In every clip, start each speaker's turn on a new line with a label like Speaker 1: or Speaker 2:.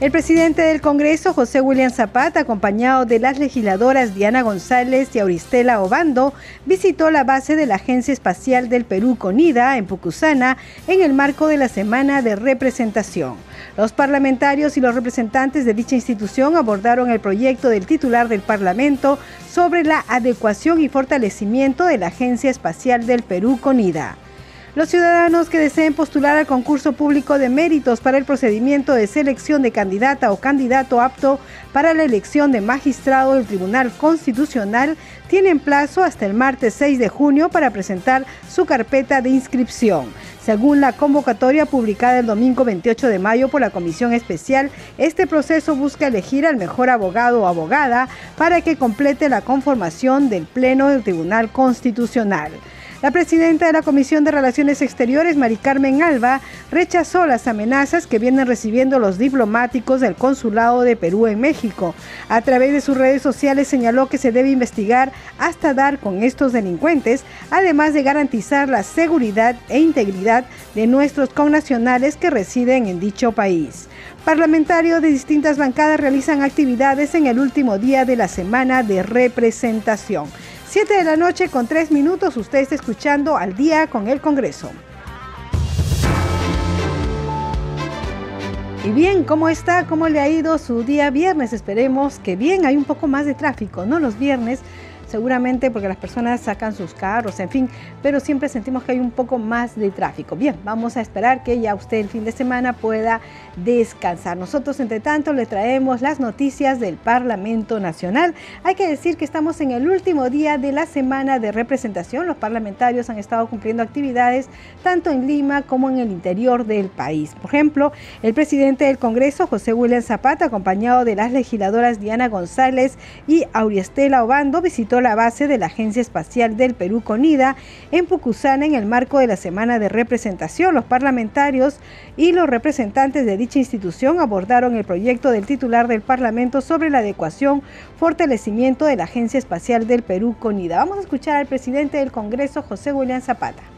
Speaker 1: El presidente del Congreso, José William Zapata, acompañado de las legisladoras Diana González y Auristela Obando, visitó la base de la Agencia Espacial del Perú, CONIDA, en Pucusana, en el marco de la Semana de Representación. Los parlamentarios y los representantes de dicha institución abordaron el proyecto del titular del Parlamento sobre la adecuación y fortalecimiento de la Agencia Espacial del Perú, CONIDA. Los ciudadanos que deseen postular al concurso público de méritos para el procedimiento de selección de candidata o candidato apto para la elección de magistrado del Tribunal Constitucional tienen plazo hasta el martes 6 de junio para presentar su carpeta de inscripción. Según la convocatoria publicada el domingo 28 de mayo por la Comisión Especial, este proceso busca elegir al mejor abogado o abogada para que complete la conformación del Pleno del Tribunal Constitucional. La presidenta de la Comisión de Relaciones Exteriores, Mari Carmen Alba, rechazó las amenazas que vienen recibiendo los diplomáticos del Consulado de Perú en México. A través de sus redes sociales señaló que se debe investigar hasta dar con estos delincuentes, además de garantizar la seguridad e integridad de nuestros connacionales que residen en dicho país. Parlamentarios de distintas bancadas realizan actividades en el último día de la semana de representación. 7 de la noche con 3 minutos, usted está escuchando al día con el Congreso. Y bien, ¿cómo está? ¿Cómo le ha ido su día viernes? Esperemos que bien, hay un poco más de tráfico, ¿no? Los viernes seguramente porque las personas sacan sus carros, en fin, pero siempre sentimos que hay un poco más de tráfico. Bien, vamos a esperar que ya usted el fin de semana pueda descansar. Nosotros, entre tanto, le traemos las noticias del Parlamento Nacional. Hay que decir que estamos en el último día de la semana de representación. Los parlamentarios han estado cumpliendo actividades tanto en Lima como en el interior del país. Por ejemplo, el presidente del Congreso, José William Zapata, acompañado de las legisladoras Diana González y Auriestela Obando, visitó la base de la Agencia Espacial del Perú CONIDA en Pucusana en el marco de la semana de representación. Los parlamentarios y los representantes de dicha institución abordaron el proyecto del titular del Parlamento sobre la adecuación, fortalecimiento de la Agencia Espacial del Perú CONIDA. Vamos a escuchar al presidente del Congreso, José William Zapata.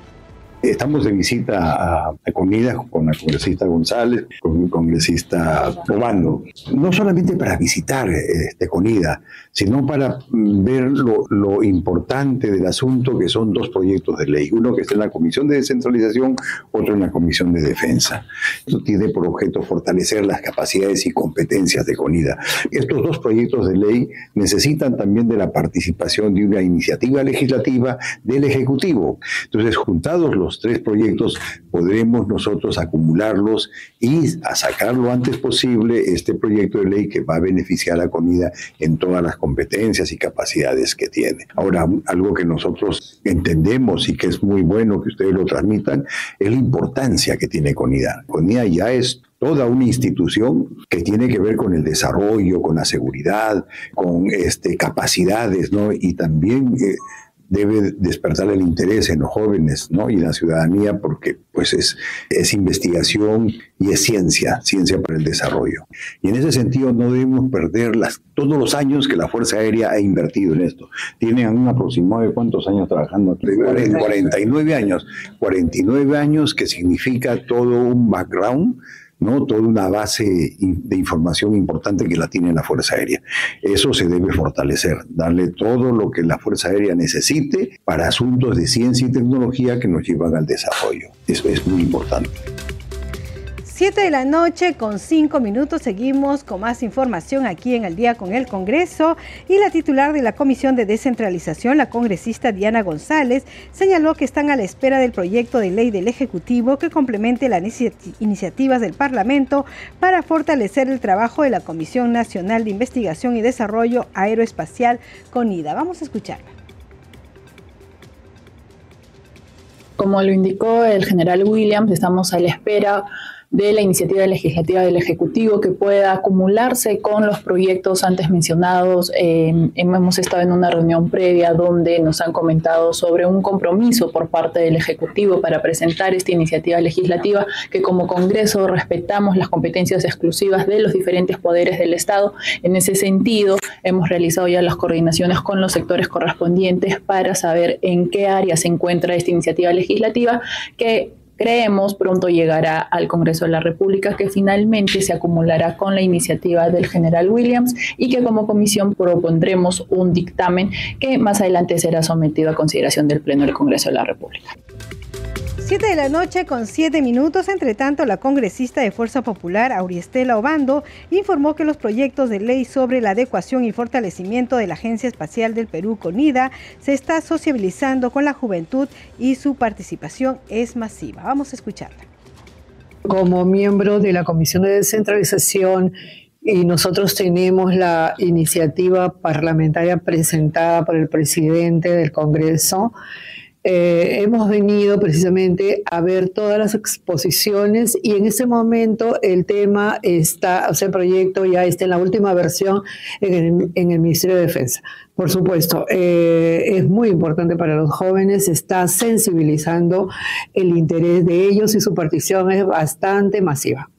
Speaker 2: Estamos de visita a, Comida con la congresista González, con el congresista Obando, no solamente para visitar este, Conida, sino para ver lo, importante del asunto, que son dos proyectos de ley, uno que está en la Comisión de Descentralización, otro en la Comisión de Defensa. Esto tiene por objeto fortalecer las capacidades y competencias de Conida. Estos dos proyectos de ley necesitan también de la participación de una iniciativa legislativa del Ejecutivo. Entonces, juntados los tres proyectos, podremos nosotros acumularlos y a sacar lo antes posible este proyecto de ley que va a beneficiar a Comida en todas las competencias y capacidades que tiene. Ahora, algo que nosotros entendemos y que es muy bueno que ustedes lo transmitan, es la importancia que tiene CONIDA. CONIDA ya es toda una institución que tiene que ver con el desarrollo, con la seguridad, con este, capacidades, ¿no? Y también eh, debe despertar el interés en los jóvenes ¿no? y la ciudadanía porque pues es, es investigación y es ciencia, ciencia para el desarrollo. Y en ese sentido no debemos perder las, todos los años que la Fuerza Aérea ha invertido en esto. Tienen un aproximado de cuántos años trabajando? 49 años. 49 años que significa todo un background ¿no? Toda una base de información importante que la tiene la Fuerza Aérea. Eso se debe fortalecer, darle todo lo que la Fuerza Aérea necesite para asuntos de ciencia y tecnología que nos llevan al desarrollo. Eso es muy importante.
Speaker 1: 7 de la noche con 5 minutos seguimos con más información aquí en el día con el Congreso y la titular de la Comisión de Descentralización, la congresista Diana González, señaló que están a la espera del proyecto de ley del Ejecutivo que complemente las iniciativas del Parlamento para fortalecer el trabajo de la Comisión Nacional de Investigación y Desarrollo Aeroespacial CONIDA. Vamos a escucharla.
Speaker 3: Como lo indicó el general Williams, estamos a la espera de la iniciativa legislativa del Ejecutivo que pueda acumularse con los proyectos antes mencionados. Eh, hemos estado en una reunión previa donde nos han comentado sobre un compromiso por parte del Ejecutivo para presentar esta iniciativa legislativa que como Congreso respetamos las competencias exclusivas de los diferentes poderes del Estado. En ese sentido, hemos realizado ya las coordinaciones con los sectores correspondientes para saber en qué área se encuentra esta iniciativa legislativa que creemos pronto llegará al Congreso de la República que finalmente se acumulará con la iniciativa del general Williams y que como comisión propondremos un dictamen que más adelante será sometido a consideración del Pleno del Congreso de la República.
Speaker 1: 7 de la noche con 7 minutos. Entre tanto, la congresista de Fuerza Popular, Auriestela Obando, informó que los proyectos de ley sobre la adecuación y fortalecimiento de la Agencia Espacial del Perú, CONIDA, se está sociabilizando con la juventud y su participación es masiva. Vamos a escucharla.
Speaker 4: Como miembro de la Comisión de Descentralización y nosotros tenemos la iniciativa parlamentaria presentada por el presidente del Congreso eh, hemos venido precisamente a ver todas las exposiciones y en ese momento el tema está, o sea, el proyecto ya está en la última versión en el, Ministerio de Defensa. Por supuesto, eh, es muy importante para los jóvenes, está sensibilizando el interés de ellos y su partición es bastante masiva.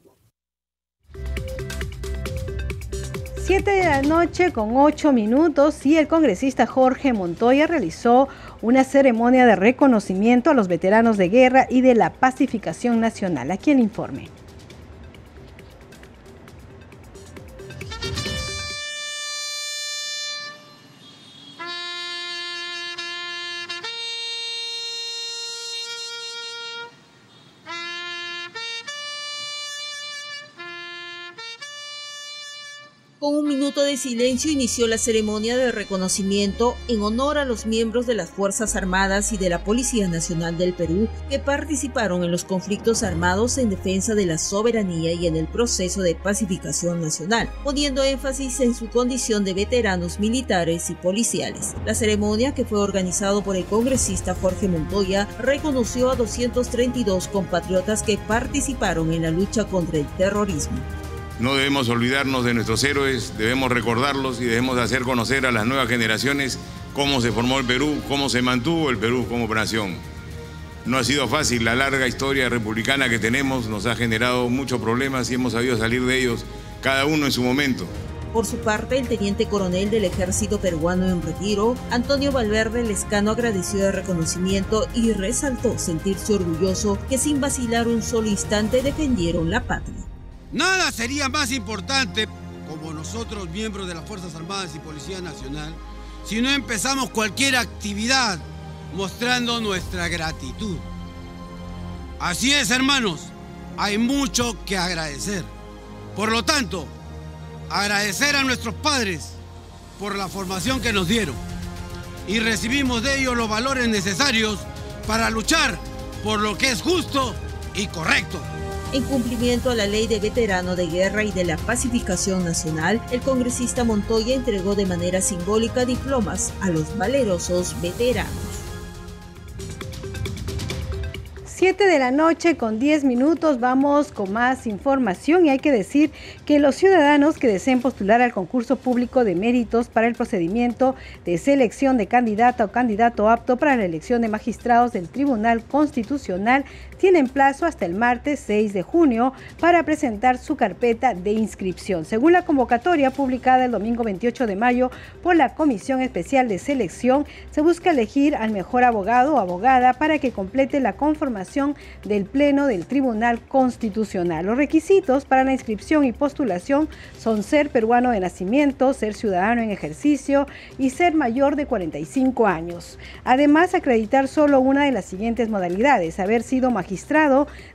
Speaker 1: 7 de la noche con 8 minutos y el congresista Jorge Montoya realizó una ceremonia de reconocimiento a los veteranos de guerra y de la pacificación nacional. Aquí el informe.
Speaker 5: Minuto de silencio inició la ceremonia de reconocimiento en honor a los miembros de las Fuerzas Armadas y de la Policía Nacional del Perú que participaron en los conflictos armados en defensa de la soberanía y en el proceso de pacificación nacional, poniendo énfasis en su condición de veteranos militares y policiales. La ceremonia, que fue organizado por el congresista Jorge Montoya, reconoció a 232 compatriotas que participaron en la lucha contra el terrorismo.
Speaker 6: No debemos olvidarnos de nuestros héroes, debemos recordarlos y debemos hacer conocer a las nuevas generaciones cómo se formó el Perú, cómo se mantuvo el Perú como nación. No ha sido fácil, la larga historia republicana que tenemos nos ha generado muchos problemas y hemos sabido salir de ellos, cada uno en su momento.
Speaker 5: Por su parte, el teniente coronel del ejército peruano en retiro, Antonio Valverde Lescano agradeció el reconocimiento y resaltó sentirse orgulloso que sin vacilar un solo instante defendieron la patria.
Speaker 7: Nada sería más importante, como nosotros miembros de las Fuerzas Armadas y Policía Nacional, si no empezamos cualquier actividad mostrando nuestra gratitud. Así es, hermanos, hay mucho que agradecer. Por lo tanto, agradecer a nuestros padres por la formación que nos dieron y recibimos de ellos los valores necesarios para luchar por lo que es justo y correcto.
Speaker 5: En cumplimiento a la ley de veterano de guerra y de la pacificación nacional, el congresista Montoya entregó de manera simbólica diplomas a los valerosos veteranos.
Speaker 1: 7 de la noche con 10 minutos vamos con más información y hay que decir que los ciudadanos que deseen postular al concurso público de méritos para el procedimiento de selección de candidata o candidato apto para la elección de magistrados del Tribunal Constitucional tienen plazo hasta el martes 6 de junio para presentar su carpeta de inscripción. Según la convocatoria publicada el domingo 28 de mayo por la Comisión Especial de Selección, se busca elegir al mejor abogado o abogada para que complete la conformación del Pleno del Tribunal Constitucional. Los requisitos para la inscripción y postulación son ser peruano de nacimiento, ser ciudadano en ejercicio y ser mayor de 45 años. Además, acreditar solo una de las siguientes modalidades, haber sido magistrado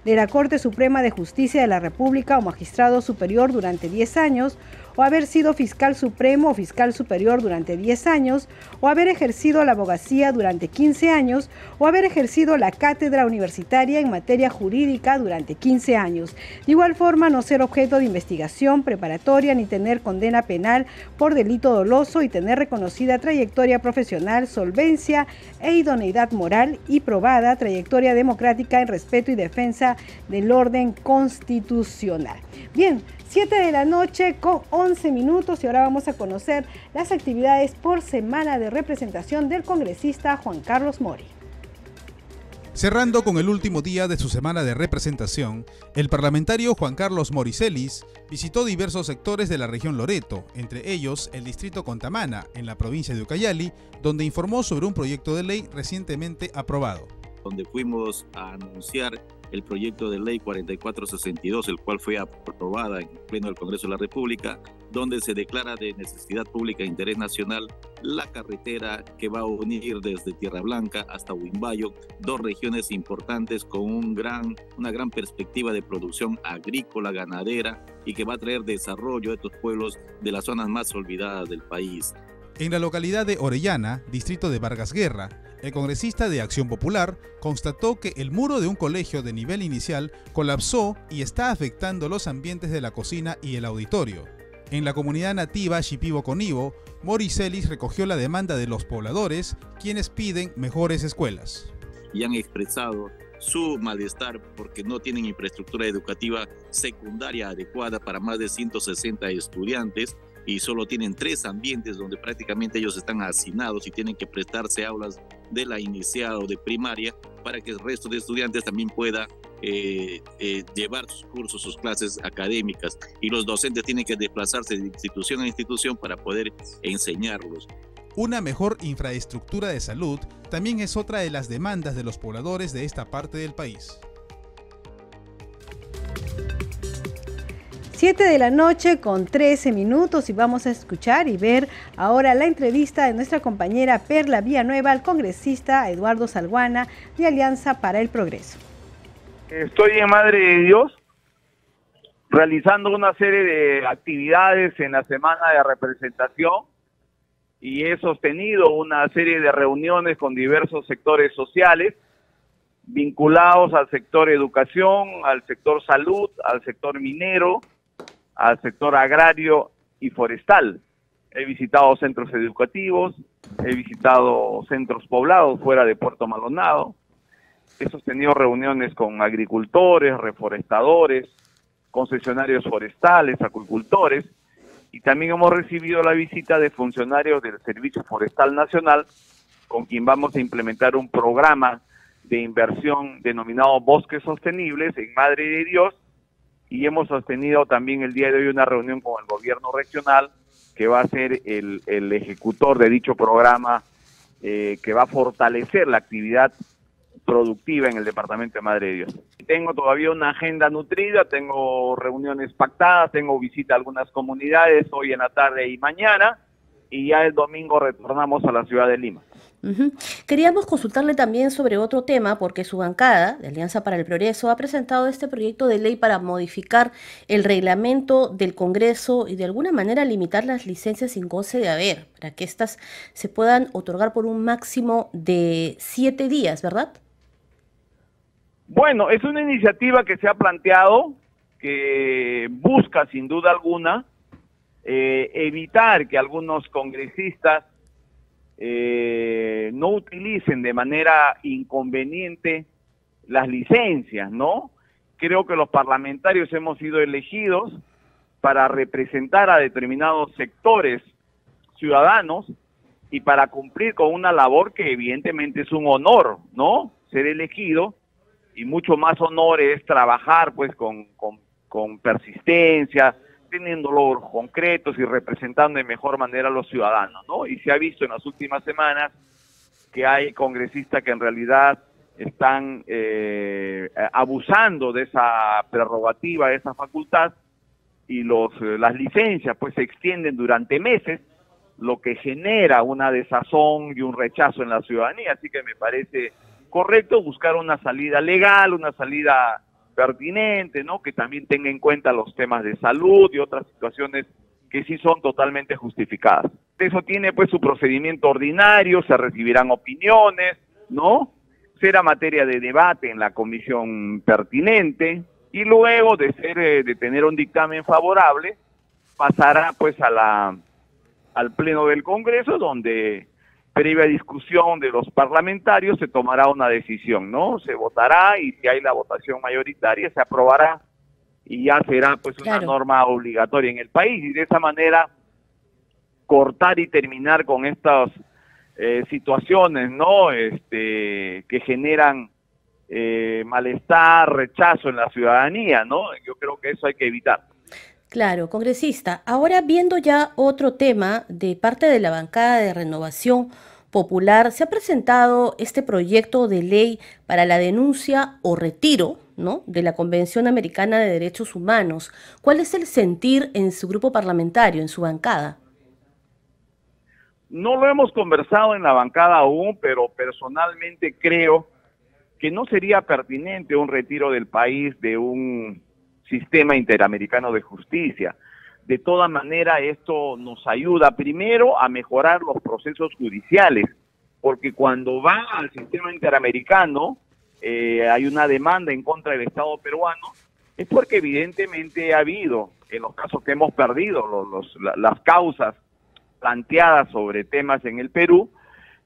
Speaker 1: de la Corte Suprema de Justicia de la República o magistrado superior durante 10 años o haber sido fiscal supremo o fiscal superior durante 10 años, o haber ejercido la abogacía durante 15 años, o haber ejercido la cátedra universitaria en materia jurídica durante 15 años. De igual forma, no ser objeto de investigación preparatoria ni tener condena penal por delito doloso y tener reconocida trayectoria profesional, solvencia e idoneidad moral y probada trayectoria democrática en respeto y defensa del orden constitucional. Bien, 7 de la noche con 11 minutos y ahora vamos a conocer las actividades por semana de representación del congresista Juan Carlos Mori.
Speaker 8: Cerrando con el último día de su semana de representación, el parlamentario Juan Carlos Moricelis visitó diversos sectores de la región Loreto, entre ellos el distrito Contamana, en la provincia de Ucayali, donde informó sobre un proyecto de ley recientemente aprobado.
Speaker 9: Donde fuimos a anunciar el proyecto de ley 4462, el cual fue aprobada en pleno del Congreso de la República, donde se declara de necesidad pública e interés nacional la carretera que va a unir desde Tierra Blanca hasta Huimbayo, dos regiones importantes con una gran perspectiva de producción agrícola, ganadera y que va a traer desarrollo a estos pueblos de las zonas más olvidadas del país.
Speaker 8: En la localidad de Orellana, distrito de Vargas Guerra, el congresista de Acción Popular constató que el muro de un colegio de nivel inicial colapsó y está afectando los ambientes de la cocina y el auditorio. En la comunidad nativa Shipibo Conibo, Moricelis recogió la demanda de los pobladores, quienes piden mejores escuelas.
Speaker 9: Y han expresado su malestar porque no tienen infraestructura educativa secundaria adecuada para más de 160 estudiantes y solo tienen tres ambientes donde prácticamente ellos están hacinados y tienen que prestarse aulas de la inicial o de primaria para que el resto de estudiantes también pueda eh, eh, llevar sus cursos, sus clases académicas y los docentes tienen que desplazarse de institución a institución para poder enseñarlos.
Speaker 8: Una mejor infraestructura de salud también es otra de las demandas de los pobladores de esta parte del país.
Speaker 1: 7 de la noche con 13 minutos y vamos a escuchar y ver ahora la entrevista de nuestra compañera Perla Villanueva al congresista Eduardo Salguana de Alianza para el Progreso.
Speaker 10: Estoy en Madre de Dios realizando una serie de actividades en la semana de representación y he sostenido una serie de reuniones con diversos sectores sociales vinculados al sector educación, al sector salud, al sector minero, al sector agrario y forestal. He visitado centros educativos, he visitado centros poblados fuera de Puerto Maldonado, he sostenido reuniones con agricultores, reforestadores, concesionarios forestales, acuicultores, y también hemos recibido la visita de funcionarios del Servicio Forestal Nacional, con quien vamos a implementar un programa de inversión denominado Bosques Sostenibles en Madre de Dios, y hemos sostenido también el día de hoy una reunión con el gobierno regional que va a ser el, el ejecutor de dicho programa eh, que va a fortalecer la actividad productiva en el departamento de Madre de Dios. Tengo todavía una agenda nutrida, tengo reuniones pactadas, tengo visita a algunas comunidades hoy en la tarde y mañana y ya el domingo retornamos a la ciudad de Lima.
Speaker 11: Queríamos consultarle también sobre otro tema, porque su bancada, de Alianza para el Progreso, ha presentado este proyecto de ley para modificar el reglamento del Congreso y de alguna manera limitar las licencias sin goce de haber, para que éstas se puedan otorgar por un máximo de siete días, ¿verdad?
Speaker 10: Bueno, es una iniciativa que se ha planteado, que busca sin duda alguna eh, evitar que algunos congresistas eh, no utilicen de manera inconveniente las licencias, ¿no? Creo que los parlamentarios hemos sido elegidos para representar a determinados sectores ciudadanos y para cumplir con una labor que evidentemente es un honor, ¿no? Ser elegido y mucho más honor es trabajar pues con, con, con persistencia, teniendo logros concretos y representando de mejor manera a los ciudadanos, ¿no? Y se ha visto en las últimas semanas que hay congresistas que en realidad están eh, abusando de esa prerrogativa, de esa facultad, y los, eh, las licencias pues se extienden durante meses, lo que genera una desazón y un rechazo en la ciudadanía. Así que me parece correcto buscar una salida legal, una salida pertinente, ¿no? Que también tenga en cuenta los temas de salud y otras situaciones que sí son totalmente justificadas. Eso tiene pues su procedimiento ordinario, se recibirán opiniones, ¿no? Será materia de debate en la comisión pertinente y luego de ser eh, de tener un dictamen favorable pasará pues a la al pleno del Congreso donde previa discusión de los parlamentarios se tomará una decisión, ¿no? Se votará y si hay la votación mayoritaria se aprobará y ya será pues una norma obligatoria en el país y de esa manera cortar y terminar con estas eh, situaciones, ¿no? Este que generan eh, malestar, rechazo en la ciudadanía, ¿no? Yo creo que eso hay que evitar.
Speaker 11: Claro, congresista. Ahora viendo ya otro tema de parte de la bancada de renovación popular, se ha presentado este proyecto de ley para la denuncia o retiro ¿no? de la Convención Americana de Derechos Humanos. ¿Cuál es el sentir en su grupo parlamentario, en su bancada?
Speaker 10: No lo hemos conversado en la bancada aún, pero personalmente creo que no sería pertinente un retiro del país de un sistema interamericano de justicia. De toda manera, esto nos ayuda primero a mejorar los procesos judiciales, porque cuando va al sistema interamericano, eh, hay una demanda en contra del Estado peruano, es porque evidentemente ha habido, en los casos que hemos perdido, las causas planteadas sobre temas en el Perú,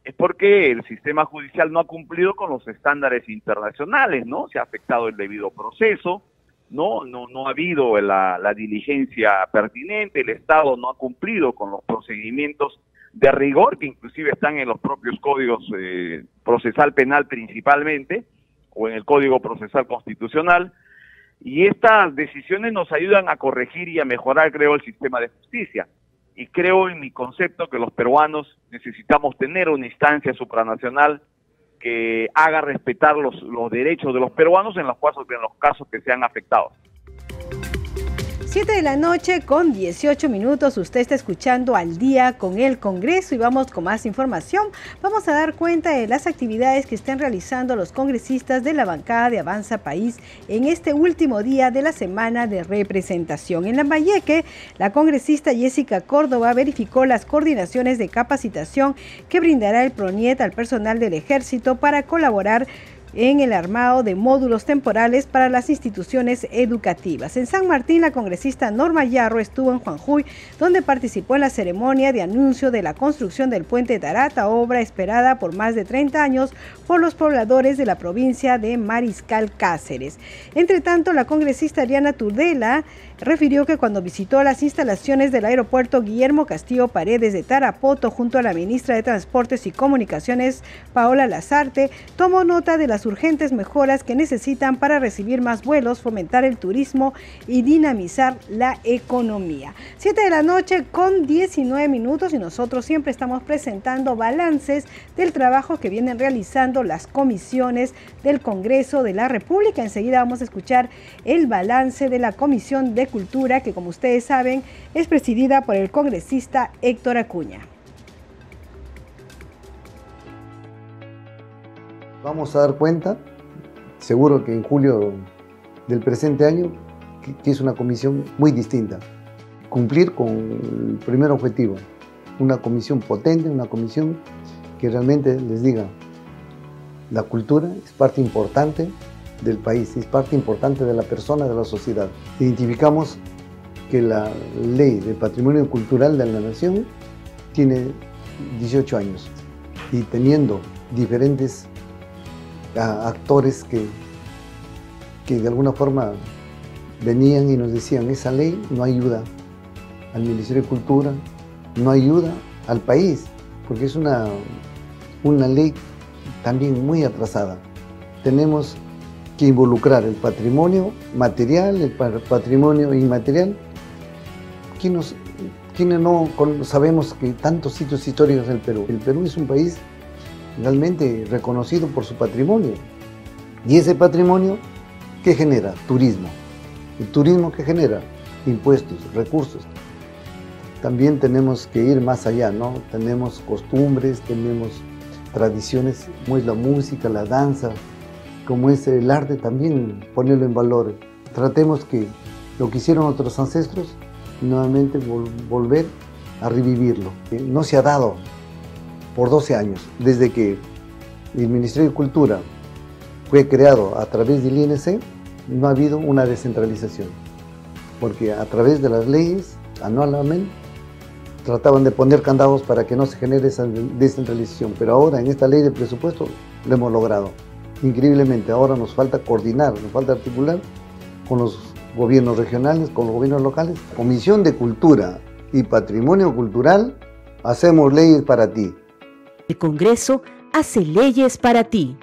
Speaker 10: es porque el sistema judicial no ha cumplido con los estándares internacionales, ¿no? Se ha afectado el debido proceso, no, no, no ha habido la, diligencia pertinente, el Estado no ha cumplido con los procedimientos de rigor que inclusive están en los propios códigos eh, procesal penal principalmente o en el Código Procesal Constitucional y estas decisiones nos ayudan a corregir y a mejorar, creo, el sistema de justicia. Y creo en mi concepto que los peruanos necesitamos tener una instancia supranacional que haga respetar los, los derechos de los peruanos en los casos, en los casos que sean afectados.
Speaker 1: 7 de la noche con 18 minutos, usted está escuchando al día con el Congreso y vamos con más información. Vamos a dar cuenta de las actividades que están realizando los congresistas de la bancada de Avanza País en este último día de la semana de representación. En Lambayeque, la congresista Jessica Córdoba verificó las coordinaciones de capacitación que brindará el PRONIET al personal del ejército para colaborar en el armado de módulos temporales para las instituciones educativas. En San Martín, la congresista Norma Yarro estuvo en Juanjuy, donde participó en la ceremonia de anuncio de la construcción del puente Tarata, obra esperada por más de 30 años por los pobladores de la provincia de Mariscal Cáceres. Entre tanto, la congresista Ariana Turdela refirió que cuando visitó las instalaciones del aeropuerto Guillermo Castillo Paredes de Tarapoto junto a la ministra de Transportes y Comunicaciones, Paola Lazarte, tomó nota de las urgentes mejoras que necesitan para recibir más vuelos, fomentar el turismo y dinamizar la economía. Siete de la noche con 19 minutos y nosotros siempre estamos presentando balances del trabajo que vienen realizando las comisiones del Congreso de la República. Enseguida vamos a escuchar el balance de la Comisión de Cultura, que como ustedes saben es presidida por el congresista Héctor Acuña.
Speaker 12: Vamos a dar cuenta, seguro que en julio del presente año, que es una comisión muy distinta. Cumplir con el primer objetivo, una comisión potente, una comisión que realmente les diga, la cultura es parte importante del país, es parte importante de la persona, de la sociedad. Identificamos que la ley del patrimonio cultural de la nación tiene 18 años y teniendo diferentes ah, actores que, que de alguna forma venían y nos decían, esa ley no ayuda al Ministerio de Cultura, no ayuda al país, porque es una, una ley también muy atrasada. Tenemos que involucrar el patrimonio material, el patrimonio inmaterial. ¿Quiénes, no sabemos que tantos sitios históricos del Perú? El Perú es un país realmente reconocido por su patrimonio. Y ese patrimonio, ¿qué genera? Turismo. El turismo que genera impuestos, recursos. También tenemos que ir más allá, ¿no? Tenemos costumbres, tenemos tradiciones, como es la música, la danza, como es el arte, también ponerlo en valor. Tratemos que lo que hicieron nuestros ancestros nuevamente volver a revivirlo. No se ha dado por 12 años, desde que el Ministerio de Cultura fue creado a través del INC, no ha habido una descentralización, porque a través de las leyes, anualmente, trataban de poner candados para que no se genere esa descentralización, pero ahora en esta ley de presupuesto lo hemos logrado. Increíblemente, ahora nos falta coordinar, nos falta articular con los gobiernos regionales, con los gobiernos locales. Comisión de Cultura y Patrimonio Cultural, hacemos leyes para ti.
Speaker 13: El Congreso hace leyes para ti.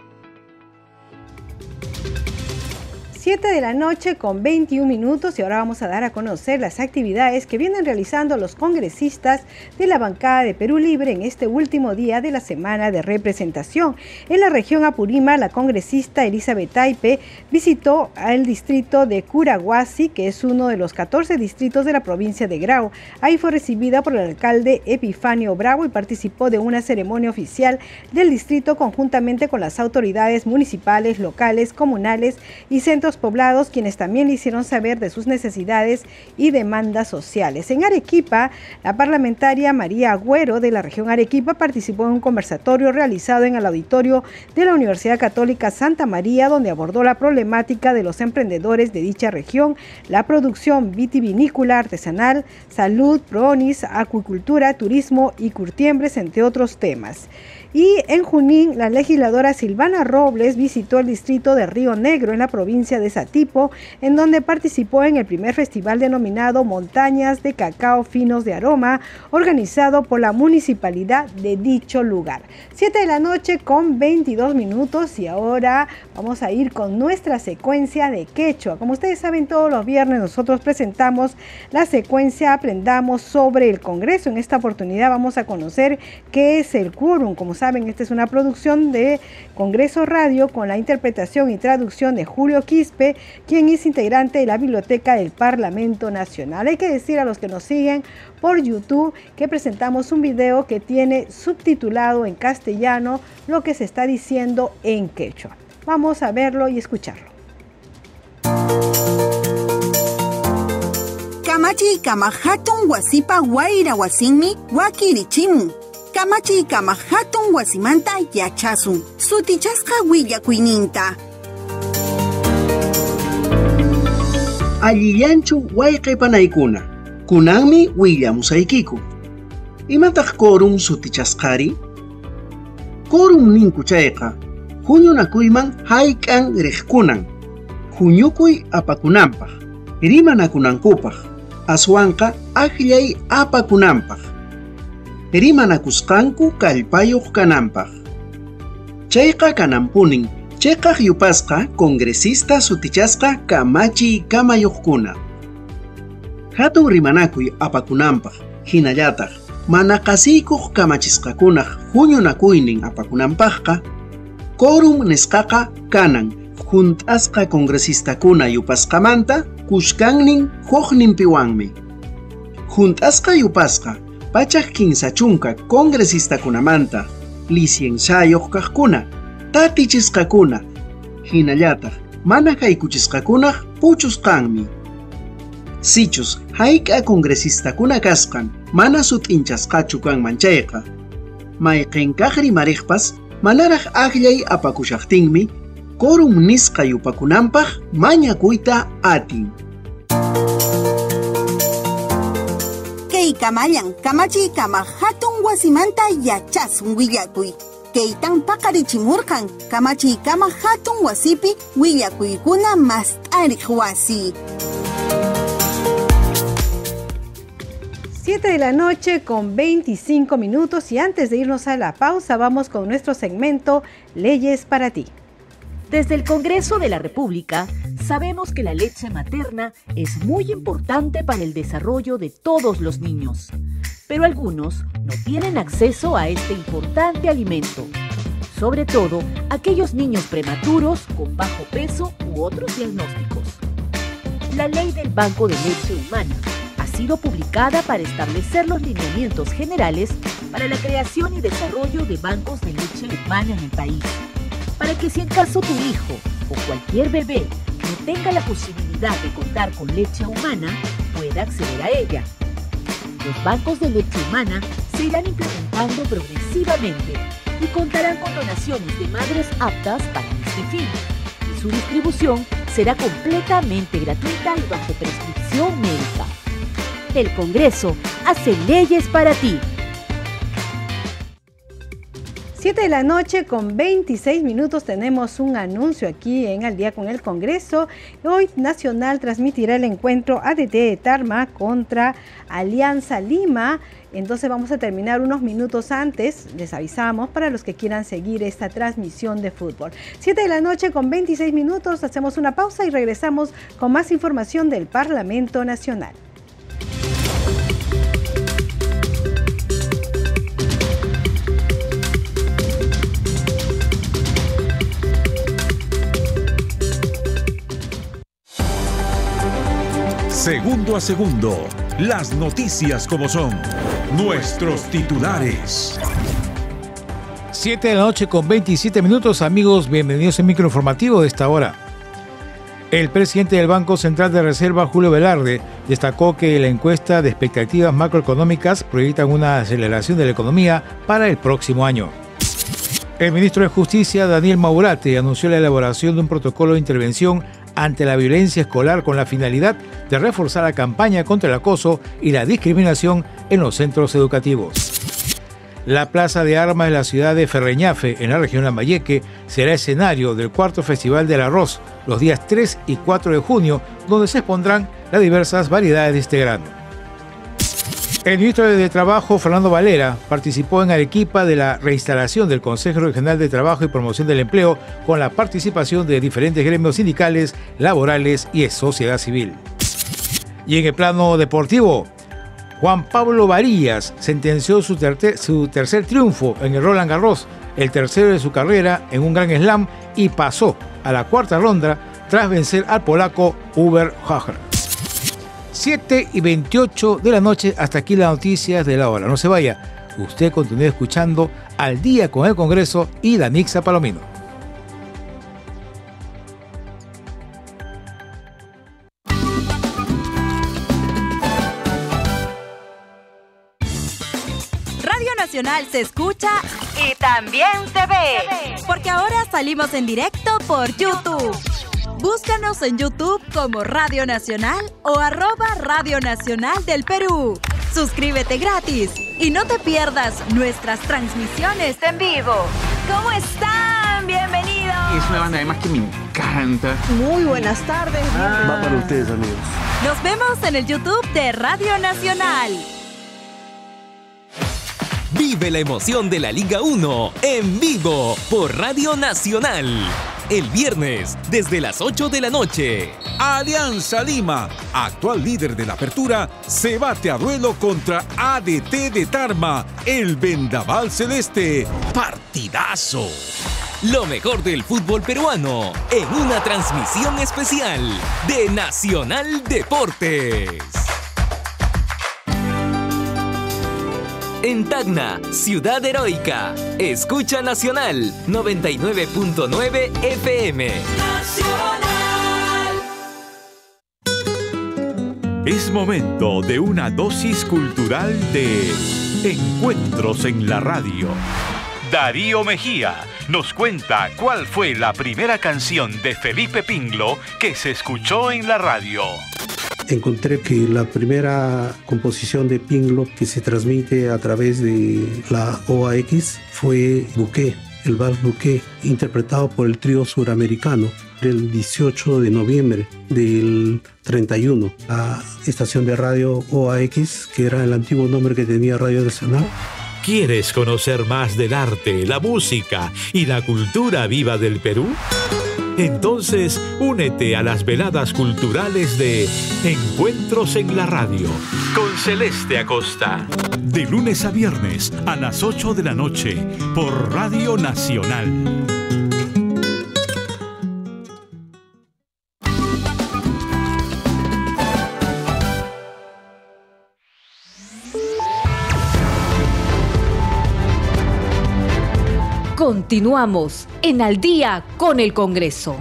Speaker 1: 7 de la noche con 21 minutos y ahora vamos a dar a conocer las actividades que vienen realizando los congresistas de la bancada de Perú Libre en este último día de la semana de representación. En la región Apurima, la congresista Elizabeth Taipe visitó al distrito de Curaguasi, que es uno de los 14 distritos de la provincia de Grau. Ahí fue recibida por el alcalde Epifanio Bravo y participó de una ceremonia oficial del distrito conjuntamente con las autoridades municipales, locales, comunales y centros poblados, quienes también le hicieron saber de sus necesidades y demandas sociales. En Arequipa, la parlamentaria María Agüero de la región Arequipa participó en un conversatorio realizado en el auditorio de la Universidad Católica Santa María, donde abordó la problemática de los emprendedores de dicha región, la producción vitivinícola, artesanal, salud, pronis, acuicultura, turismo y curtiembres, entre otros temas. Y en Junín, la legisladora Silvana Robles visitó el distrito de Río Negro en la provincia de Satipo, en donde participó en el primer festival denominado Montañas de Cacao Finos de Aroma, organizado por la municipalidad de dicho lugar. Siete de la noche con 22 minutos y ahora vamos a ir con nuestra secuencia de quechua. Como ustedes saben, todos los viernes nosotros presentamos la secuencia Aprendamos sobre el Congreso. En esta oportunidad vamos a conocer qué es el quórum, como saben, esta es una producción de Congreso Radio con la interpretación y traducción de Julio Quispe, quien es integrante de la Biblioteca del Parlamento Nacional. Hay que decir a los que nos siguen por YouTube que presentamos un video que tiene subtitulado en castellano lo que se está diciendo en quechua. Vamos a verlo y escucharlo.
Speaker 14: Kamachi kamahatun wasipa waira wasinmi kamachi kama hatun wasimanta yachasun sutichasqa willakuyninta
Speaker 15: allillanchu wayqipanaykuna kunanmi willamusaykiku imataq quorum sutichasqari. Quorum ninku chayqa huñunakuyman hayk'an riqkunan. Huñukuy apakunanpaq. Rimanakunankupaq aswanqa aqllay apakunanpaq rimanakusqanku kallpayuq kananpaq. Chayqa kananpunin chayqaq yupasqa congresista sutichasqa kamachiy kamayuqkuna. Hatun rimanakuy apakunanpaq hinallataq mana qasiykuq kamachisqakunaq huñunakuynin apakunanpaqqa. Quorum nisqaqa kanan junt'asqa congresistakuna yupasqamanta kushkannin huqninpiwanmi junt'asqa yupasqa pachak kinsa chunka congresista-kunamanta, licenciayoq kaqkuna, tatichisqakuna, hinallataq mana haykuchisqakunaq puchusqanmi. Sichus hayk'a congresistakuna kasqan mana sut'inchasqachu kanman chayqa. Mayqinkaq rimariqpas manaraq aqllay apakushaqtinmi quorum nisqa yupakunanpaq mañakuyta atin.
Speaker 14: Kamayan kamachi kama hatun wasimanta yachasun willakuy kaytan paqarichimurqan kamachi kama hatun wasipi willakuykuna mast'ariq wasi
Speaker 1: 7 de la noche con 25 minutos y antes de irnos a la pausa vamos con nuestro segmento Leyes para ti.
Speaker 13: Desde el Congreso de la República sabemos que la leche materna es muy importante para el desarrollo de todos los niños, pero algunos no tienen acceso a este importante alimento, sobre todo aquellos niños prematuros con bajo peso u otros diagnósticos. La ley del Banco de Leche Humana ha sido publicada para establecer los lineamientos generales para la creación y desarrollo de bancos de leche humana en el país para que si en caso tu hijo o cualquier bebé no tenga la posibilidad de contar con leche humana, pueda
Speaker 16: acceder a ella. Los bancos de leche humana se irán implementando progresivamente y contarán con donaciones de madres aptas para este fin. Y su distribución será completamente gratuita y bajo prescripción médica. El Congreso hace leyes para ti.
Speaker 1: 7 de la noche con 26 minutos tenemos un anuncio aquí en Al día con el Congreso. Hoy Nacional transmitirá el encuentro ADT de Tarma contra Alianza Lima. Entonces vamos a terminar unos minutos antes, les avisamos, para los que quieran seguir esta transmisión de fútbol. 7 de la noche con 26 minutos, hacemos una pausa y regresamos con más información del Parlamento Nacional.
Speaker 17: Segundo a segundo, las noticias como son, nuestros titulares.
Speaker 18: 7 de la noche con 27 minutos, amigos, bienvenidos al microinformativo de esta hora. El presidente del Banco Central de Reserva, Julio Velarde, destacó que la encuesta de expectativas macroeconómicas proyecta una aceleración de la economía para el próximo año. El ministro de Justicia, Daniel Maurate, anunció la elaboración de un protocolo de intervención ante la violencia escolar con la finalidad de reforzar la campaña contra el acoso y la discriminación en los centros educativos. La Plaza de Armas de la ciudad de Ferreñafe, en la región Lambayeque, será escenario del cuarto Festival del Arroz, los días 3 y 4 de junio, donde se expondrán las diversas variedades de este grano. El ministro de Trabajo, Fernando Valera, participó en Arequipa de la reinstalación del Consejo Regional de Trabajo y Promoción del Empleo con la participación de diferentes gremios sindicales, laborales y sociedad civil. Y en el plano deportivo, Juan Pablo Varillas sentenció su, su tercer triunfo en el Roland Garros, el tercero de su carrera en un gran slam y pasó a la cuarta ronda tras vencer al polaco Uber Hager. 7 y 28 de la noche. Hasta aquí las noticias de la hora. No se vaya. Usted continúe escuchando Al Día con el Congreso y Danixa Palomino.
Speaker 19: Radio Nacional se escucha y también se ve. Porque ahora salimos en directo por YouTube. Búscanos en YouTube como Radio Nacional o arroba Radio Nacional del Perú. Suscríbete gratis y no te pierdas nuestras transmisiones en vivo. ¿Cómo están? Bienvenidos.
Speaker 20: Es una banda además que me encanta.
Speaker 21: Muy buenas tardes.
Speaker 22: Va para ustedes, amigos.
Speaker 19: Nos vemos en el YouTube de Radio Nacional.
Speaker 23: Vive la emoción de la Liga 1 en vivo por Radio Nacional. El viernes, desde las 8 de la noche.
Speaker 17: Alianza Lima, actual líder de la apertura, se bate a duelo contra ADT de Tarma, el Vendaval Celeste. Partidazo.
Speaker 23: Lo mejor del fútbol peruano en una transmisión especial de Nacional Deportes. En Tacna, Ciudad Heroica. Escucha Nacional 99.9 FM.
Speaker 17: Es momento de una dosis cultural de Encuentros en la Radio. Darío Mejía nos cuenta cuál fue la primera canción de Felipe Pinglo que se escuchó en la radio
Speaker 24: encontré que la primera composición de Pinglo que se transmite a través de la OAX fue Bouquet, el vals Bouquet, interpretado por el trío suramericano del 18 de noviembre del 31. La estación de radio OAX, que era el antiguo nombre que tenía Radio Nacional,
Speaker 17: ¿Quieres conocer más del arte, la música y la cultura viva del Perú? Entonces, únete a las veladas culturales de Encuentros en la Radio con Celeste Acosta. De lunes a viernes a las 8 de la noche por Radio Nacional.
Speaker 13: Continuamos en Al día con el Congreso.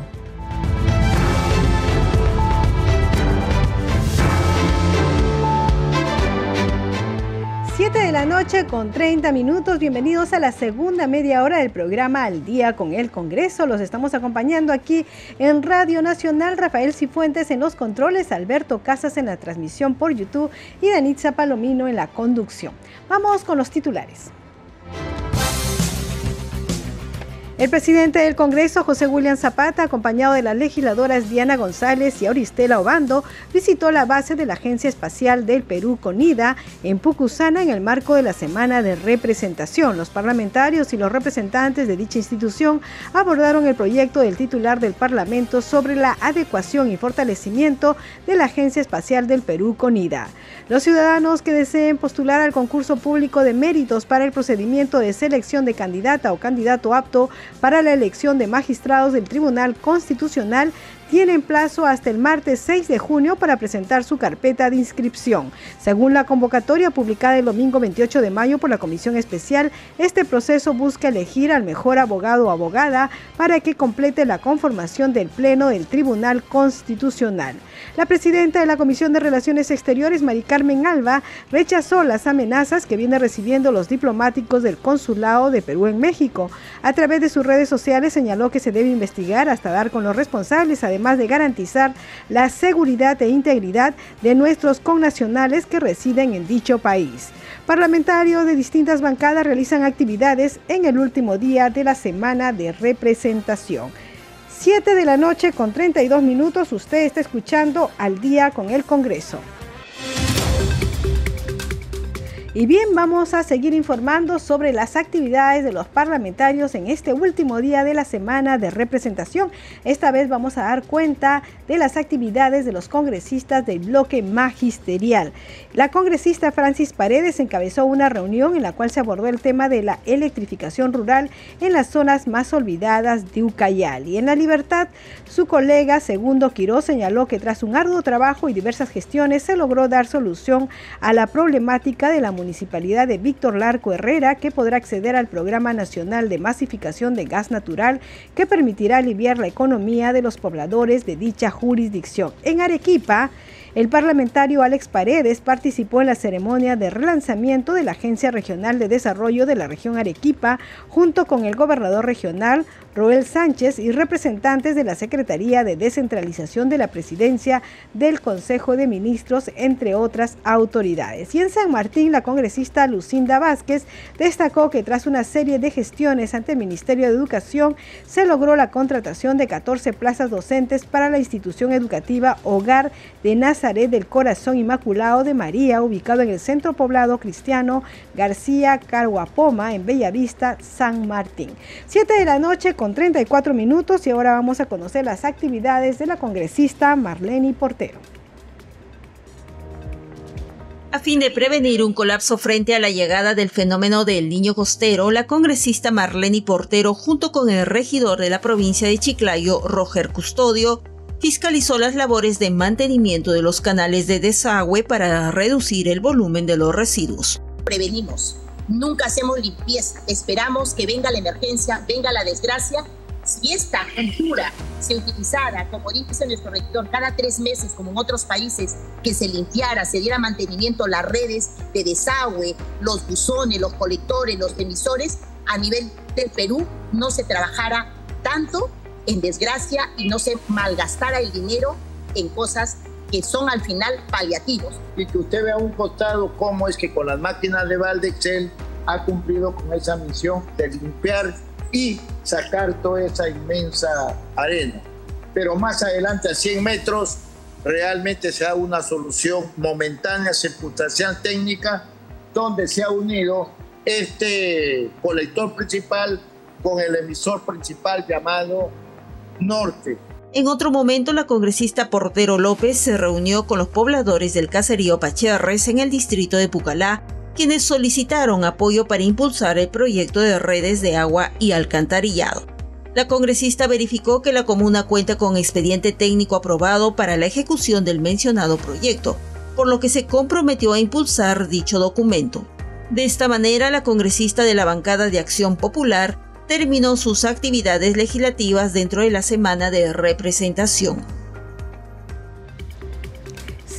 Speaker 1: Siete de la noche con 30 minutos. Bienvenidos a la segunda media hora del programa Al Día con el Congreso. Los estamos acompañando aquí en Radio Nacional. Rafael Cifuentes en los controles, Alberto Casas en la transmisión por YouTube y Danitza Palomino en la conducción. Vamos con los titulares. El presidente del Congreso, José William Zapata, acompañado de las legisladoras Diana González y Auristela Obando, visitó la base de la Agencia Espacial del Perú, CONIDA, en Pucusana en el marco de la Semana de Representación. Los parlamentarios y los representantes de dicha institución abordaron el proyecto del titular del Parlamento sobre la adecuación y fortalecimiento de la Agencia Espacial del Perú, CONIDA. Los ciudadanos que deseen postular al concurso público de méritos para el procedimiento de selección de candidata o candidato apto para la elección de magistrados del Tribunal Constitucional tienen plazo hasta el martes 6 de junio para presentar su carpeta de inscripción. Según la convocatoria publicada el domingo 28 de mayo por la Comisión Especial, este proceso busca elegir al mejor abogado o abogada para que complete la conformación del Pleno del Tribunal Constitucional. La presidenta de la Comisión de Relaciones Exteriores, Mari Carmen Alba, rechazó las amenazas que vienen recibiendo los diplomáticos del Consulado de Perú en México. A través de sus redes sociales señaló que se debe investigar hasta dar con los responsables, además de garantizar la seguridad e integridad de nuestros connacionales que residen en dicho país. Parlamentarios de distintas bancadas realizan actividades en el último día de la semana de representación. 7 de la noche con 32 minutos, usted está escuchando al día con el Congreso. Y bien, vamos a seguir informando sobre las actividades de los parlamentarios en este último día de la semana de representación. Esta vez vamos a dar cuenta de las actividades de los congresistas del bloque magisterial. La congresista Francis Paredes encabezó una reunión en la cual se abordó el tema de la electrificación rural en las zonas más olvidadas de Ucayali. Y en La Libertad, su colega Segundo Quiró señaló que tras un arduo trabajo y diversas gestiones se logró dar solución a la problemática de la municipalidad de Víctor Larco Herrera, que podrá acceder al Programa Nacional de Masificación de Gas Natural, que permitirá aliviar la economía de los pobladores de dicha jurisdicción. En Arequipa, el parlamentario Alex Paredes participó en la ceremonia de relanzamiento de la Agencia Regional de Desarrollo de la región Arequipa junto con el gobernador regional Roel Sánchez y representantes de la Secretaría de Descentralización de la Presidencia del Consejo de Ministros, entre otras autoridades. Y en San Martín, la congresista Lucinda Vázquez destacó que tras una serie de gestiones ante el Ministerio de Educación, se logró la contratación de 14 plazas docentes para la institución educativa Hogar de Nazaret del Corazón Inmaculado de María, ubicado en el centro poblado cristiano García Carguapoma, en Bellavista, San Martín. Siete de la noche con 34 minutos y ahora vamos a conocer las actividades de la congresista Marlene Portero.
Speaker 5: A fin de prevenir un colapso frente a la llegada del fenómeno del niño costero, la congresista Marlene Portero, junto con el regidor de la provincia de Chiclayo, Roger Custodio, fiscalizó las labores de mantenimiento de los canales de desagüe para reducir el volumen de los residuos.
Speaker 25: Prevenimos, nunca hacemos limpieza, esperamos que venga la emergencia, venga la desgracia. Si esta cultura se utilizara, como dice nuestro rector, cada tres meses, como en otros países, que se limpiara, se diera mantenimiento las redes de desagüe, los buzones, los colectores, los emisores, a nivel del Perú no se trabajara tanto en desgracia y no se malgastara el dinero en cosas que son al final paliativos.
Speaker 26: Y que usted vea un costado cómo es que con las máquinas de Valdexel ha cumplido con esa misión de limpiar y sacar toda esa inmensa arena. Pero más adelante, a 100 metros, realmente se da una solución momentánea, circunstancial técnica, donde se ha unido este colector principal con el emisor principal llamado Norte.
Speaker 5: En otro momento, la congresista Portero López se reunió con los pobladores del caserío Pacherres en el distrito de Pucalá, quienes solicitaron apoyo para impulsar el proyecto de redes de agua y alcantarillado. La congresista verificó que la comuna cuenta con expediente técnico aprobado para la ejecución del mencionado proyecto, por lo que se comprometió a impulsar dicho documento. De esta manera, la congresista de la bancada de Acción Popular terminó sus actividades legislativas dentro de la semana de representación.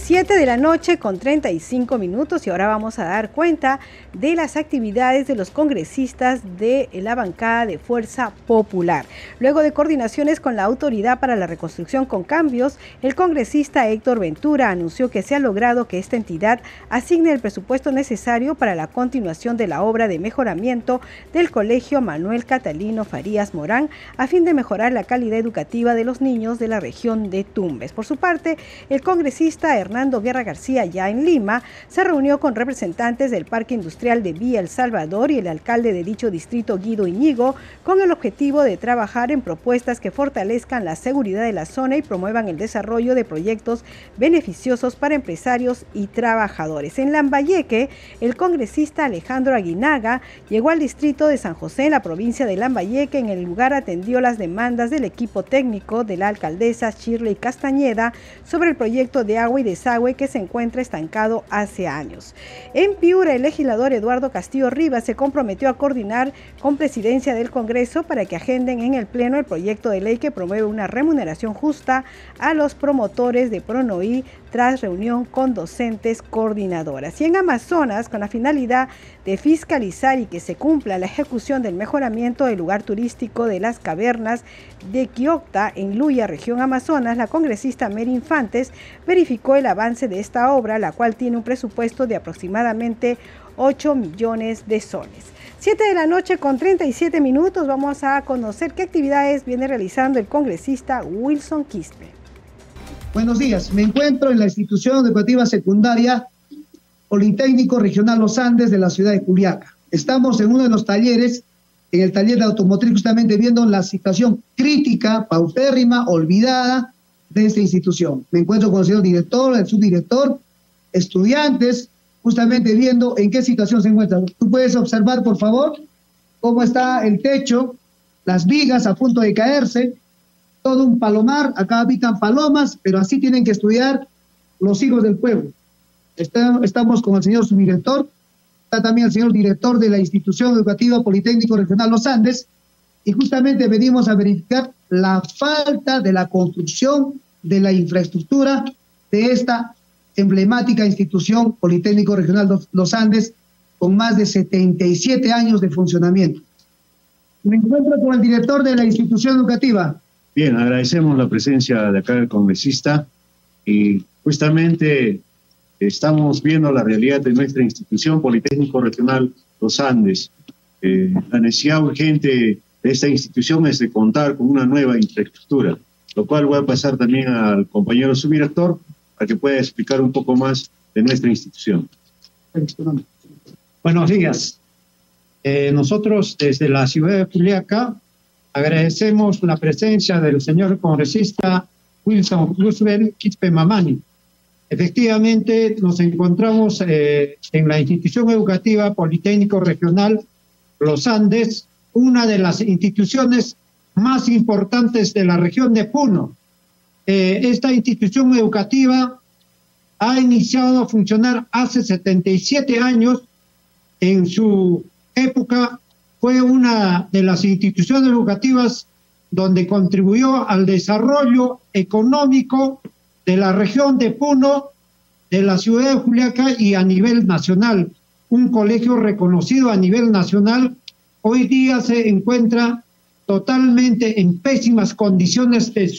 Speaker 1: 7 de la noche con 35 minutos y ahora vamos a dar cuenta de las actividades de los congresistas de la bancada de Fuerza Popular. Luego de coordinaciones con la Autoridad para la Reconstrucción con Cambios, el congresista Héctor Ventura anunció que se ha logrado que esta entidad asigne el presupuesto necesario para la continuación de la obra de mejoramiento del Colegio Manuel Catalino Farías Morán a fin de mejorar la calidad educativa de los niños de la región de Tumbes. Por su parte, el congresista Hernán Fernando Guerra García, ya en Lima, se reunió con representantes del Parque Industrial de Vía El Salvador y el alcalde de dicho distrito, Guido Iñigo, con el objetivo de trabajar en propuestas que fortalezcan la seguridad de la zona y promuevan el desarrollo de proyectos beneficiosos para empresarios y trabajadores. En Lambayeque, el congresista Alejandro Aguinaga llegó al distrito de San José, en la provincia de Lambayeque. En el lugar atendió las demandas del equipo técnico de la alcaldesa Shirley Castañeda sobre el proyecto de agua y que se encuentra estancado hace años. En Piura, el legislador Eduardo Castillo Rivas se comprometió a coordinar con presidencia del Congreso para que agenden en el Pleno el proyecto de ley que promueve una remuneración justa a los promotores de Pronoí tras reunión con docentes coordinadoras. Y en Amazonas, con la finalidad de fiscalizar y que se cumpla la ejecución del mejoramiento del lugar turístico de las cavernas de Quiocta en Luya, región Amazonas, la congresista Mary Infantes verificó el avance de esta obra, la cual tiene un presupuesto de aproximadamente 8 millones de soles. 7 de la noche con 37 minutos vamos a conocer qué actividades viene realizando el congresista Wilson Quispe.
Speaker 27: Buenos días, me encuentro en la institución educativa secundaria Politécnico Regional Los Andes de la ciudad de Culiaca. Estamos en uno de los talleres, en el taller de automotriz, justamente viendo la situación crítica, paupérrima, olvidada de esta institución. Me encuentro con el señor director, el subdirector, estudiantes, justamente viendo en qué situación se encuentra. Tú puedes observar, por favor, cómo está el techo, las vigas a punto de caerse, todo un palomar, acá habitan palomas, pero así tienen que estudiar los hijos del pueblo. estamos con el señor subdirector, está también el señor director de la institución educativa Politécnico Regional Los Andes, y justamente venimos a verificar la falta de la construcción de la infraestructura de esta emblemática institución Politécnico Regional Los Andes, con más de 77 años de funcionamiento. Me encuentro con el director de la institución educativa,
Speaker 28: Bien, agradecemos la presencia de acá del congresista y justamente estamos viendo la realidad de nuestra institución Politécnico Regional Los Andes. Eh, la necesidad urgente de esta institución es de contar con una nueva infraestructura, lo cual voy a pasar también al compañero subdirector para que pueda explicar un poco más de nuestra institución.
Speaker 21: Buenos días. Eh, nosotros desde la ciudad de Juliaca Agradecemos la presencia del señor congresista Wilson Roosevelt Quispe Mamani. Efectivamente, nos encontramos eh, en la institución educativa Politécnico Regional Los Andes, una de las instituciones más importantes de la región de Puno. Eh, esta institución educativa ha iniciado a funcionar hace 77 años. En su época fue una de las instituciones educativas donde contribuyó al desarrollo económico de la región de Puno, de la ciudad de Juliaca y a nivel nacional. Un colegio reconocido a nivel nacional, hoy día se encuentra totalmente en pésimas condiciones de,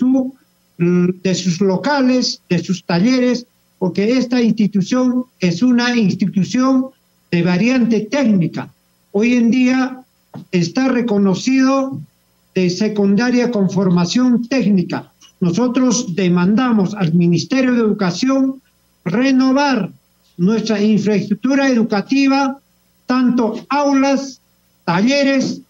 Speaker 21: de sus locales, de sus talleres, porque esta institución es una institución de variante técnica. Hoy en día está reconocido de secundaria con formación técnica. Nosotros demandamos al Ministerio de Educación renovar nuestra infraestructura educativa, tanto aulas, talleres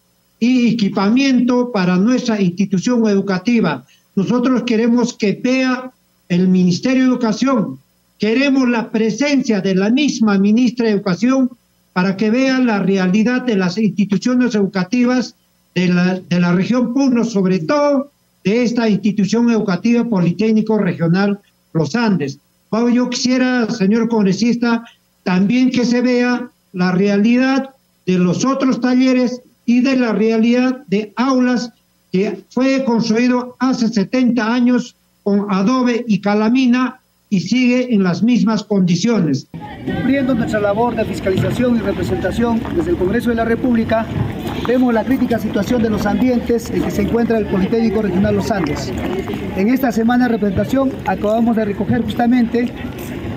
Speaker 21: y equipamiento para nuestra institución educativa. Nosotros queremos que vea el Ministerio de Educación, queremos la presencia de la misma ministra de Educación para que vean la realidad de las instituciones educativas de la, de la región Puno, sobre todo de esta institución educativa Politécnico Regional Los Andes. Yo quisiera, señor congresista, también que se vea la realidad de los otros talleres y de la realidad de aulas que fue construido hace 70 años con adobe y calamina
Speaker 27: y sigue en las mismas condiciones. Cumpliendo nuestra labor de fiscalización y representación desde el Congreso de la República, vemos la crítica situación de los ambientes en que se encuentra el Politécnico Regional Los Andes. En esta semana de representación acabamos de recoger justamente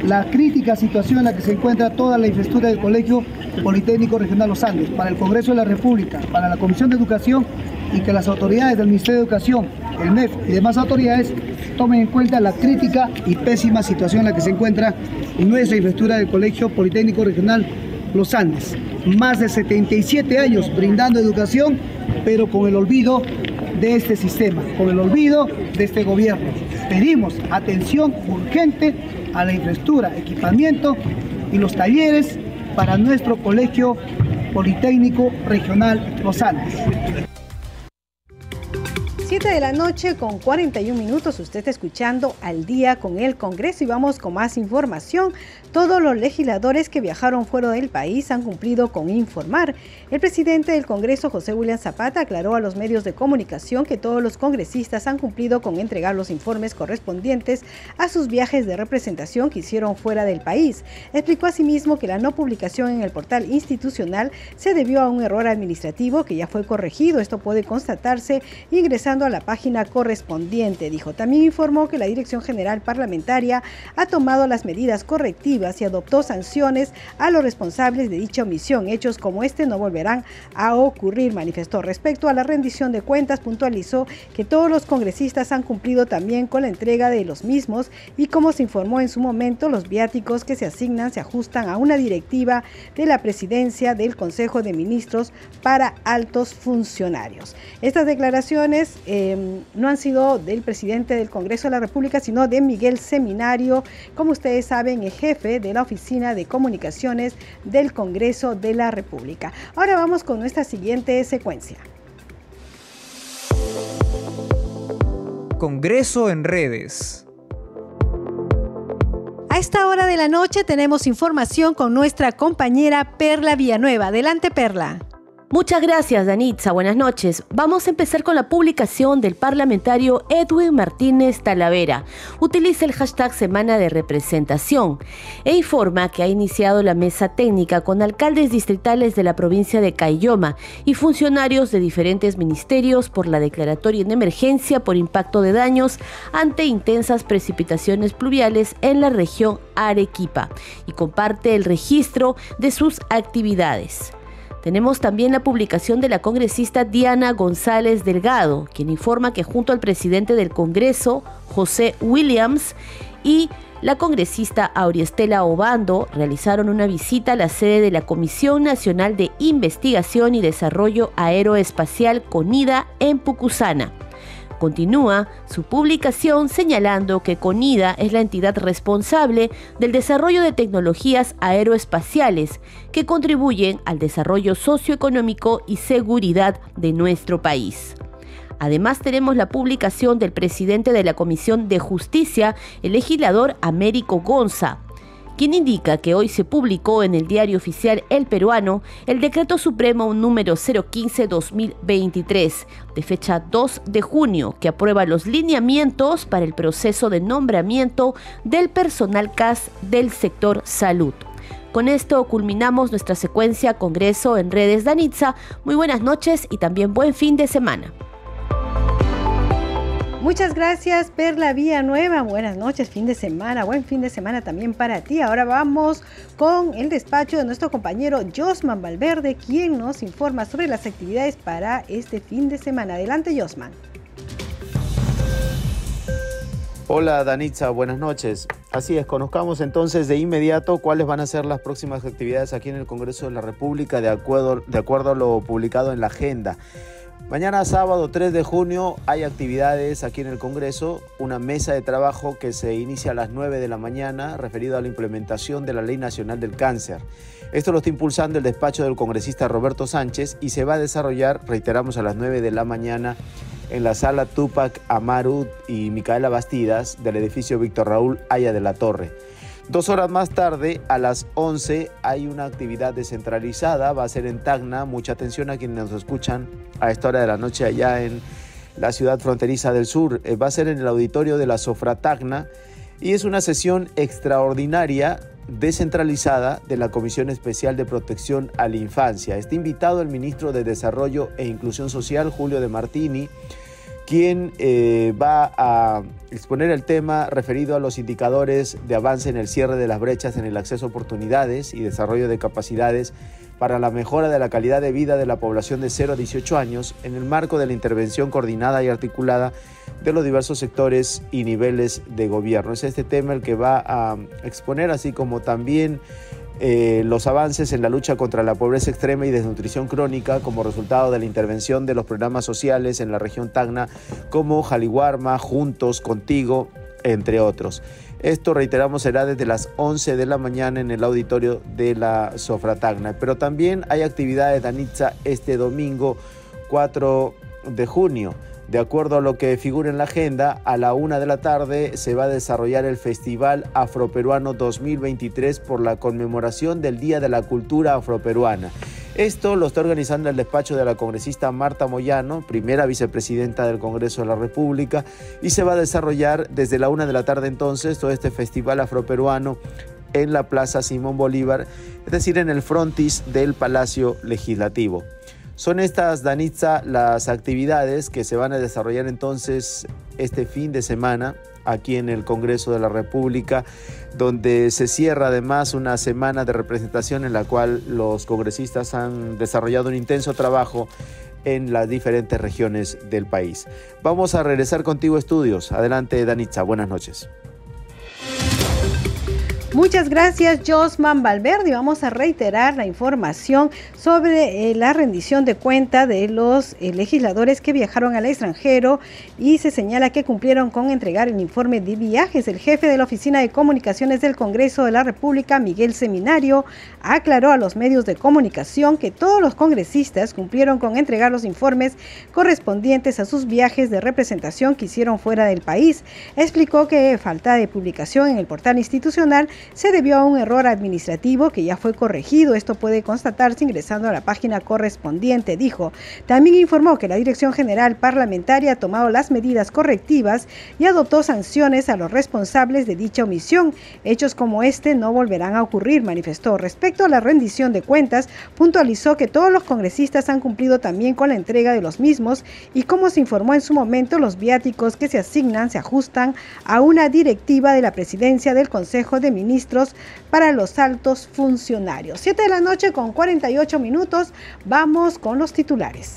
Speaker 27: la crítica situación en la que se encuentra toda la infraestructura del Colegio Politécnico Regional Los Andes, para el Congreso de la República, para la Comisión de Educación y que las autoridades del Ministerio de Educación, el MEF y demás autoridades tomen en cuenta la crítica y pésima situación en la que se encuentra en nuestra infraestructura del Colegio Politécnico Regional Los Andes. Más de 77 años brindando educación, pero con el olvido de este sistema, con el olvido de este gobierno. Pedimos atención urgente a la infraestructura, equipamiento y los talleres para nuestro Colegio Politécnico Regional Los Andes.
Speaker 1: 7 de la noche con 41 minutos, usted está escuchando al día con el Congreso y vamos con más información. Todos los legisladores que viajaron fuera del país han cumplido con informar. El presidente del Congreso, José William Zapata, aclaró a los medios de comunicación que todos los congresistas han cumplido con entregar los informes correspondientes a sus viajes de representación que hicieron fuera del país. Explicó asimismo que la no publicación en el portal institucional se debió a un error administrativo que ya fue corregido. Esto puede constatarse ingresando a la página correspondiente, dijo. También informó que la Dirección General Parlamentaria ha tomado las medidas correctivas y adoptó sanciones a los responsables de dicha omisión. Hechos como este no volverán a ocurrir, manifestó. Respecto a la rendición de cuentas, puntualizó que todos los congresistas han cumplido también con la entrega de los mismos y como se informó en su momento, los viáticos que se asignan se ajustan a una directiva de la presidencia del Consejo de Ministros para altos funcionarios. Estas declaraciones eh, no han sido del presidente del Congreso de la República, sino de Miguel Seminario, como ustedes saben, el jefe de la Oficina de Comunicaciones del Congreso de la República. Ahora vamos con nuestra siguiente secuencia.
Speaker 29: Congreso en redes.
Speaker 1: A esta hora de la noche tenemos información con nuestra compañera Perla Villanueva. Adelante, Perla.
Speaker 30: Muchas gracias, Danitza. Buenas noches. Vamos a empezar con la publicación del parlamentario Edwin Martínez Talavera. Utiliza el hashtag Semana de Representación e informa que ha iniciado la mesa técnica con alcaldes distritales de la provincia de Cayoma y funcionarios de diferentes ministerios por la declaratoria en emergencia por impacto de daños ante intensas precipitaciones pluviales en la región Arequipa y comparte el registro de sus actividades. Tenemos también la publicación de la congresista Diana González Delgado, quien informa que junto al presidente del Congreso, José Williams, y la congresista Auriestela Obando realizaron una visita a la sede de la Comisión Nacional de Investigación y Desarrollo Aeroespacial CONIDA en Pucusana. Continúa su publicación señalando que CONIDA es la entidad responsable del desarrollo de tecnologías aeroespaciales que contribuyen al desarrollo socioeconómico y seguridad de nuestro país. Además tenemos la publicación del presidente de la Comisión de Justicia, el legislador Américo Gonza, quien indica que hoy se publicó en el diario oficial El Peruano el decreto supremo número 015-2023 de fecha 2 de junio que aprueba los lineamientos para el proceso de nombramiento del personal CAS del sector salud. Con esto culminamos nuestra secuencia Congreso en redes Danitza. Muy buenas noches y también buen fin de semana.
Speaker 1: Muchas gracias, Perla Nueva. Buenas noches, fin de semana. Buen fin de semana también para ti. Ahora vamos con el despacho de nuestro compañero Josman Valverde, quien nos informa sobre las actividades para este fin de semana. Adelante, Josman.
Speaker 31: Hola Danitza, buenas noches. Así es, conozcamos entonces de inmediato cuáles van a ser las próximas actividades aquí en el Congreso de la República de acuerdo, de acuerdo a lo publicado en la agenda. Mañana sábado 3 de junio hay actividades aquí en el Congreso, una mesa de trabajo que se inicia a las 9 de la mañana referido a la implementación de la Ley Nacional del Cáncer. Esto lo está impulsando el despacho del congresista Roberto Sánchez y se va a desarrollar, reiteramos, a las 9 de la mañana en la sala Tupac Amaru y Micaela Bastidas del edificio Víctor Raúl Aya de la Torre. Dos horas más tarde, a las 11, hay una actividad descentralizada, va a ser en Tacna, mucha atención a quienes nos escuchan a esta hora de la noche allá en la ciudad fronteriza del sur, eh, va a ser en el auditorio de la Sofra Tacna, y es una sesión extraordinaria descentralizada de la Comisión Especial de Protección a la Infancia. Está invitado el ministro de Desarrollo e Inclusión Social, Julio de Martini, quien eh, va a exponer el tema referido a los indicadores de avance en el cierre de las brechas en el acceso a oportunidades y desarrollo de capacidades para la mejora de la calidad de vida de la población de 0 a 18 años en el marco de la intervención coordinada y articulada de los diversos sectores y niveles de gobierno. Es este tema el que va a exponer, así como también eh, los avances en la lucha contra la pobreza extrema y desnutrición crónica como resultado de la intervención de los programas sociales en la región Tacna como Jaliwarma, Juntos, Contigo, entre otros. Esto, reiteramos, será desde las 11 de la mañana en el auditorio de la Sofratagna. Pero también hay actividades de Anitza este domingo 4 de junio. De acuerdo a lo que figura en la agenda, a la una de la tarde se va a desarrollar el Festival Afroperuano 2023 por la conmemoración del Día de la Cultura Afroperuana. Esto lo está organizando el despacho de la congresista Marta Moyano, primera vicepresidenta del Congreso de la República, y se va a desarrollar desde la una de la tarde entonces todo este festival afroperuano en la Plaza Simón Bolívar, es decir, en el frontis del Palacio Legislativo. Son estas, Danitza, las actividades que se van a desarrollar entonces este fin de semana aquí en el Congreso de la República, donde se cierra además una semana de representación en la cual los congresistas han desarrollado un intenso trabajo en las diferentes regiones del país. Vamos a regresar contigo estudios. Adelante, Danitza. Buenas noches.
Speaker 1: Muchas gracias, Josman Valverde. Vamos a reiterar la información sobre eh, la rendición de cuenta de los eh, legisladores que viajaron al extranjero y se señala que cumplieron con entregar el informe de viajes. El jefe de la Oficina de Comunicaciones del Congreso de la República, Miguel Seminario, aclaró a los medios de comunicación que todos los congresistas cumplieron con entregar los informes correspondientes a sus viajes de representación que hicieron fuera del país. Explicó que falta de publicación en el portal institucional se debió a un error administrativo que ya fue corregido. Esto puede constatarse ingresando a la página correspondiente, dijo. También informó que la Dirección General Parlamentaria ha tomado las medidas correctivas y adoptó sanciones a los responsables de dicha omisión. Hechos como este no volverán a ocurrir, manifestó. Respecto a la rendición de cuentas, puntualizó que todos los congresistas han cumplido también con la entrega de los mismos y como se informó en su momento, los viáticos que se asignan se ajustan a una directiva de la presidencia del Consejo de Ministros para los altos funcionarios. 7 de la noche con 48 minutos. Vamos con los titulares.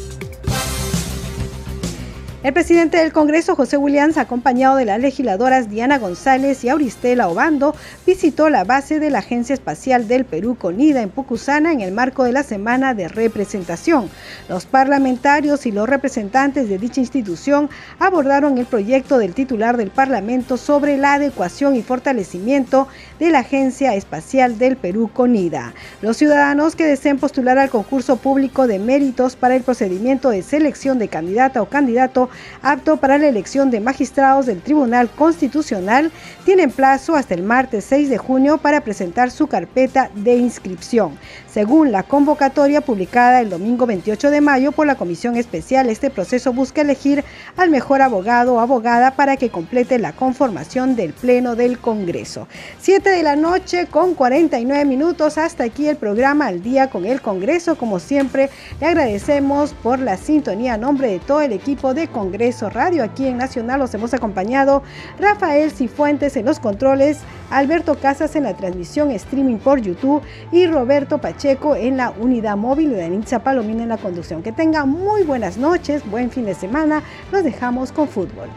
Speaker 1: El presidente del Congreso, José Williams, acompañado de las legisladoras Diana González y Auristela Obando, visitó la base de la Agencia Espacial del Perú, CONIDA, en Pucusana, en el marco de la Semana de Representación. Los parlamentarios y los representantes de dicha institución abordaron el proyecto del titular del Parlamento sobre la adecuación y fortalecimiento de la Agencia Espacial del Perú, CONIDA. Los ciudadanos que deseen postular al concurso público de méritos para el procedimiento de selección de candidata o candidato apto para la elección de magistrados del Tribunal Constitucional, tienen plazo hasta el martes 6 de junio para presentar su carpeta de inscripción. Según la convocatoria publicada el domingo 28 de mayo por la Comisión Especial, este proceso busca elegir al mejor abogado o abogada para que complete la conformación del Pleno del Congreso. 7 de la noche con 49 minutos. Hasta aquí el programa Al Día con el Congreso. Como siempre, le agradecemos por la sintonía a nombre de todo el equipo de Congreso Radio. Aquí en Nacional los hemos acompañado Rafael Cifuentes en los controles, Alberto Casas en la transmisión streaming por YouTube y Roberto Pacheco en la unidad móvil de Anitza Palomina en la conducción. Que tenga muy buenas noches, buen fin de semana. Los dejamos con fútbol.